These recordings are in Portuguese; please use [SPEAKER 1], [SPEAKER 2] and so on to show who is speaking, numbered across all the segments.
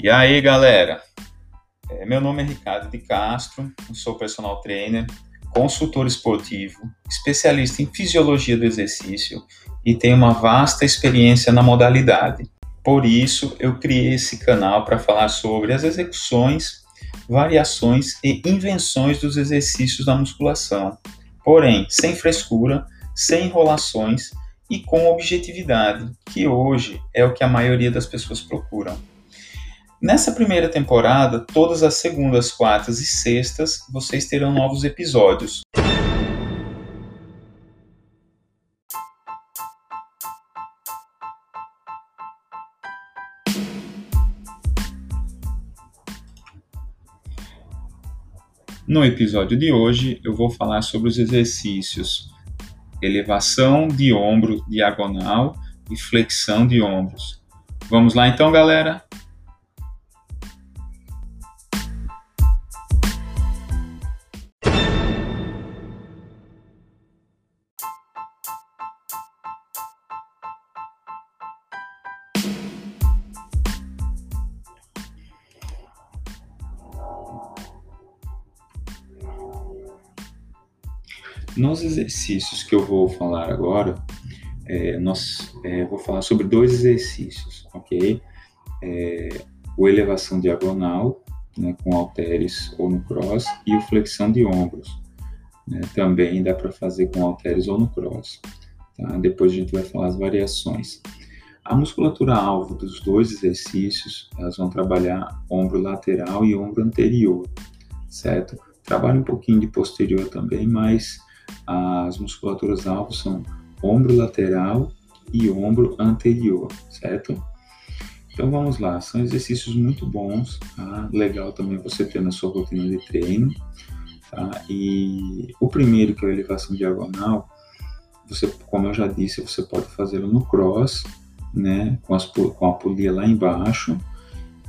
[SPEAKER 1] E aí, galera? É, meu nome é Ricardo de Castro, sou personal trainer, consultor esportivo, especialista em fisiologia do exercício e tenho uma vasta experiência na modalidade. Por isso, eu criei esse canal para falar sobre as execuções, variações e invenções dos exercícios da musculação. Porém, sem frescura, sem enrolações e com objetividade, que hoje é o que a maioria das pessoas procuram. Nessa primeira temporada, todas as segundas, quartas e sextas, vocês terão novos episódios. No episódio de hoje, eu vou falar sobre os exercícios elevação de ombro diagonal e flexão de ombros. Vamos lá então, galera? Nos exercícios que eu vou falar agora, é, nós é, vou falar sobre dois exercícios, ok? É, o elevação diagonal, né, com halteres ou no cross, e o flexão de ombros. Né, também dá para fazer com halteres ou no cross. Tá? Depois a gente vai falar as variações. A musculatura alvo dos dois exercícios, elas vão trabalhar ombro lateral e ombro anterior, certo? Trabalha um pouquinho de posterior também, mas as musculaturas alvo são ombro lateral e ombro anterior, certo? Então vamos lá, são exercícios muito bons, tá? legal também você ter na sua rotina de treino. Tá? E o primeiro, que é a elevação diagonal, você, como eu já disse, você pode fazê-lo no cross, né? com, as, com a polia lá embaixo,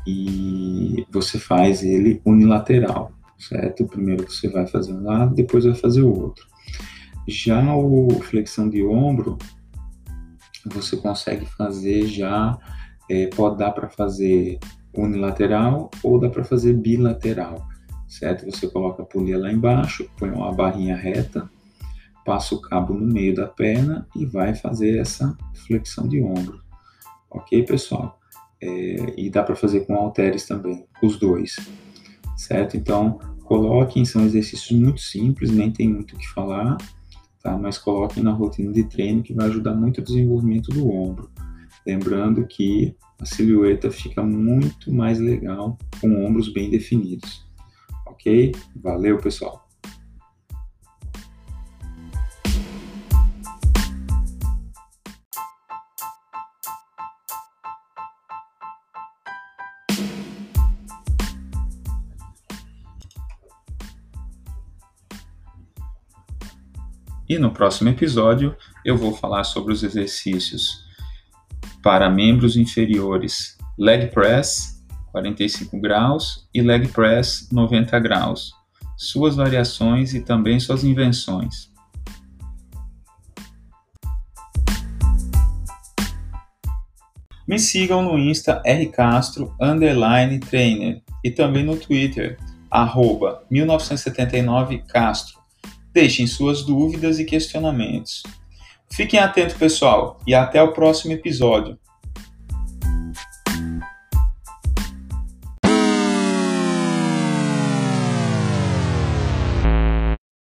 [SPEAKER 1] e você faz ele unilateral, certo? Primeiro você vai fazer um lado, depois vai fazer o outro. Já o flexão de ombro, você consegue fazer já, é, pode dar para fazer unilateral ou dá para fazer bilateral, certo? Você coloca a polia lá embaixo, põe uma barrinha reta, passa o cabo no meio da perna e vai fazer essa flexão de ombro, ok, pessoal? É, e dá para fazer com halteres também, os dois, certo? Então, coloquem, são exercícios muito simples, nem tem muito o que falar, tá? Mas coloquem na rotina de treino que vai ajudar muito o desenvolvimento do ombro. Lembrando que a silhueta fica muito mais legal com ombros bem definidos. Ok? Valeu, pessoal! E no próximo episódio eu vou falar sobre os exercícios para membros inferiores. Leg press 45 graus e leg press 90 graus, suas variações e também suas invenções. Me sigam no Insta rcastro underline trainer. E também no Twitter arroba 1979castro Deixem suas dúvidas e questionamentos. Fiquem atentos, pessoal, e até o próximo episódio.